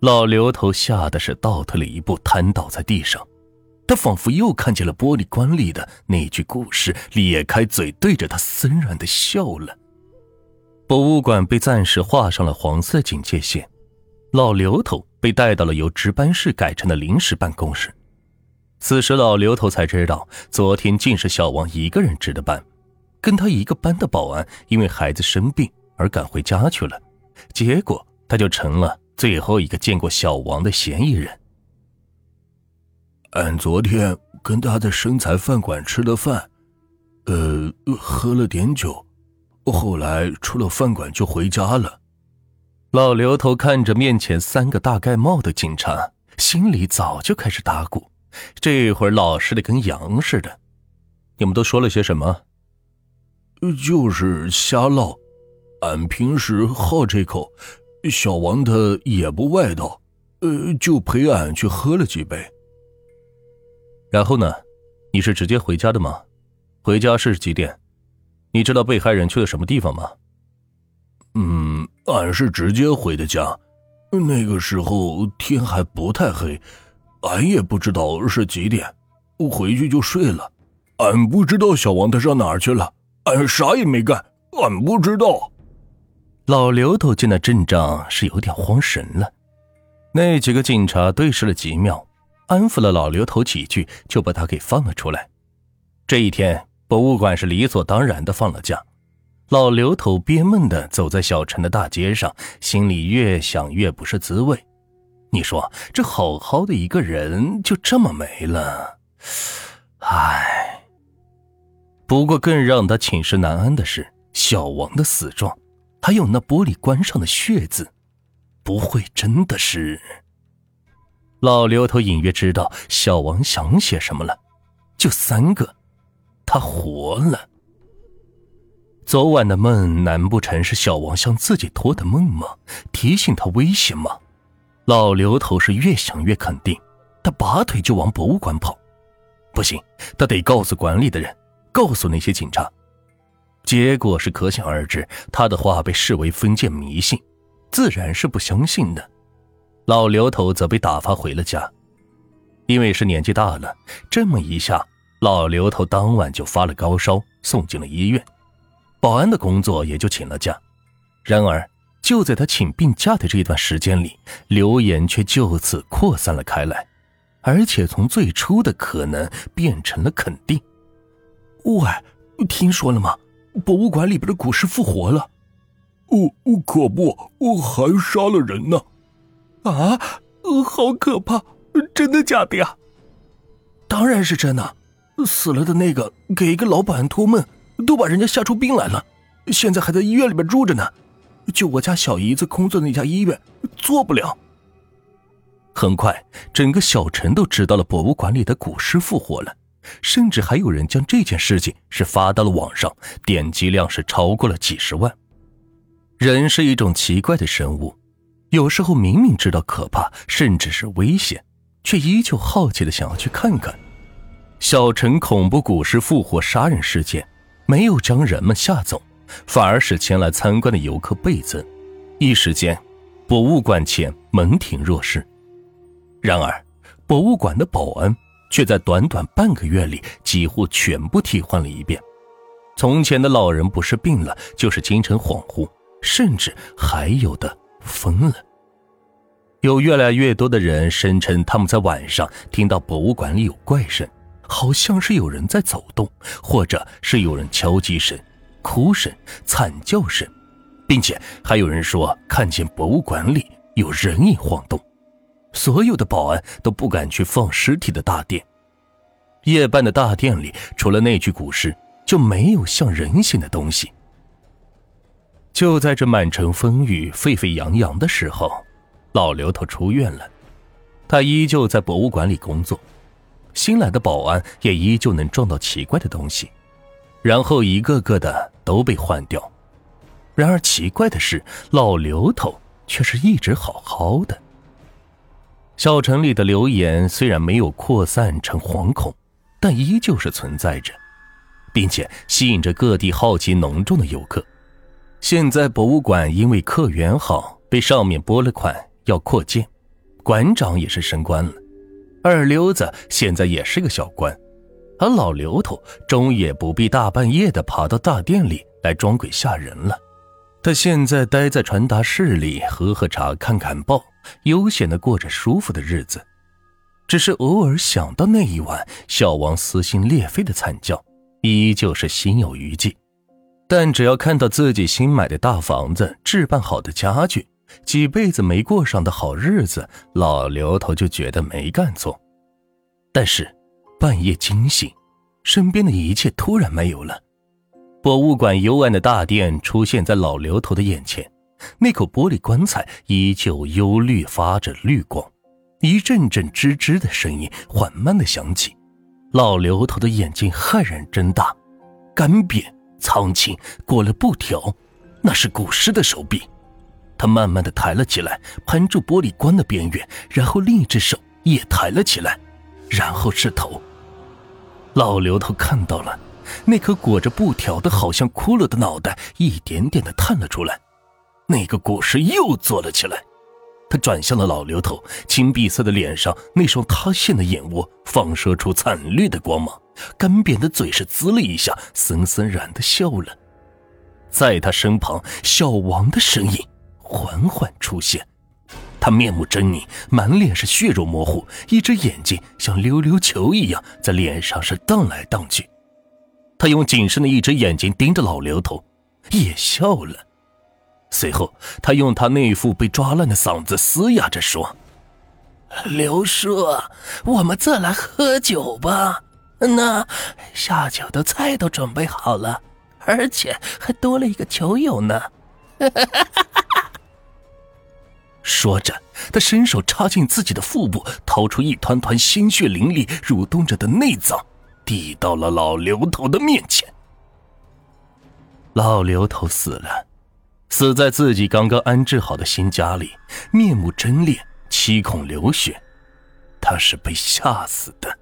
老刘头吓得是倒退了一步，瘫倒在地上。他仿佛又看见了玻璃棺里的那具古尸，咧开嘴对着他森然的笑了。博物馆被暂时画上了黄色警戒线，老刘头被带到了由值班室改成的临时办公室。此时，老刘头才知道，昨天竟是小王一个人值的班，跟他一个班的保安因为孩子生病而赶回家去了，结果他就成了最后一个见过小王的嫌疑人。俺昨天跟他在生财饭馆吃了饭，呃，喝了点酒，后来出了饭馆就回家了。老刘头看着面前三个大盖帽的警察，心里早就开始打鼓，这会儿老实的跟羊似的。你们都说了些什么？就是瞎唠。俺平时好这口，小王他也不外道，呃，就陪俺去喝了几杯。然后呢？你是直接回家的吗？回家是几点？你知道被害人去了什么地方吗？嗯，俺是直接回的家。那个时候天还不太黑，俺也不知道是几点，回去就睡了。俺不知道小王他上哪儿去了，俺啥也没干，俺不知道。老刘头见那阵仗是有点慌神了。那几个警察对视了几秒。安抚了老刘头几句，就把他给放了出来。这一天，博物馆是理所当然的放了假。老刘头憋闷的走在小城的大街上，心里越想越不是滋味。你说，这好好的一个人就这么没了，唉。不过，更让他寝食难安的是小王的死状，还有那玻璃棺上的血渍，不会真的是？老刘头隐约知道小王想写什么了，就三个，他活了。昨晚的梦难不成是小王向自己托的梦吗？提醒他危险吗？老刘头是越想越肯定，他拔腿就往博物馆跑。不行，他得告诉馆里的人，告诉那些警察。结果是可想而知，他的话被视为封建迷信，自然是不相信的。老刘头则被打发回了家，因为是年纪大了，这么一下，老刘头当晚就发了高烧，送进了医院。保安的工作也就请了假。然而，就在他请病假的这段时间里，流言却就此扩散了开来，而且从最初的可能变成了肯定。喂，听说了吗？博物馆里边的古尸复活了。哦，可不，还杀了人呢。啊，好可怕！真的假的呀？当然是真的。死了的那个给一个老保安托梦，都把人家吓出病来了，现在还在医院里边住着呢。就我家小姨子工作的那家医院，做不了。很快，整个小陈都知道了博物馆里的古尸复活了，甚至还有人将这件事情是发到了网上，点击量是超过了几十万。人是一种奇怪的生物。有时候明明知道可怕，甚至是危险，却依旧好奇的想要去看看。小陈恐怖古尸复活杀人事件，没有将人们吓走，反而使前来参观的游客倍增。一时间，博物馆前门庭若市。然而，博物馆的保安却在短短半个月里几乎全部替换了一遍。从前的老人不是病了，就是精神恍惚，甚至还有的。疯了！有越来越多的人声称他们在晚上听到博物馆里有怪声，好像是有人在走动，或者是有人敲击声、哭声、惨叫声，并且还有人说看见博物馆里有人影晃动。所有的保安都不敢去放尸体的大殿。夜半的大殿里，除了那具古尸，就没有像人形的东西。就在这满城风雨、沸沸扬扬的时候，老刘头出院了。他依旧在博物馆里工作，新来的保安也依旧能撞到奇怪的东西，然后一个个的都被换掉。然而奇怪的是，老刘头却是一直好好的。小城里的流言虽然没有扩散成惶恐，但依旧是存在着，并且吸引着各地好奇浓重的游客。现在博物馆因为客源好，被上面拨了款要扩建，馆长也是升官了，二流子现在也是个小官，而老刘头终也不必大半夜的爬到大殿里来装鬼吓人了。他现在待在传达室里喝喝茶、看看报，悠闲的过着舒服的日子。只是偶尔想到那一晚小王撕心裂肺的惨叫，依旧是心有余悸。但只要看到自己新买的大房子、置办好的家具、几辈子没过上的好日子，老刘头就觉得没干错。但是半夜惊醒，身边的一切突然没有了。博物馆幽暗的大殿出现在老刘头的眼前，那口玻璃棺材依旧幽绿，发着绿光。一阵阵吱吱的声音缓慢的响起，老刘头的眼睛骇然睁大，干瘪。苍青裹了布条，那是古尸的手臂。他慢慢的抬了起来，攀住玻璃棺的边缘，然后另一只手也抬了起来，然后是头。老刘头看到了，那颗裹着布条的好像骷髅的脑袋一点点的探了出来。那个果实又坐了起来。他转向了老刘头，青碧色的脸上那双塌陷的眼窝放射出惨绿的光芒。干瘪的嘴是滋了一下，森森然的笑了。在他身旁，小王的身影缓缓出现。他面目狰狞，满脸是血肉模糊，一只眼睛像溜溜球一样在脸上是荡来荡去。他用仅剩的一只眼睛盯着老刘头，也笑了。随后，他用他那副被抓烂的嗓子嘶哑着说：“刘叔，我们再来喝酒吧。”那下酒的菜都准备好了，而且还多了一个酒友呢。说着，他伸手插进自己的腹部，掏出一团团鲜血淋漓、蠕动着的内脏，递到了老刘头的面前。老刘头死了，死在自己刚刚安置好的新家里，面目狰狞，七孔流血，他是被吓死的。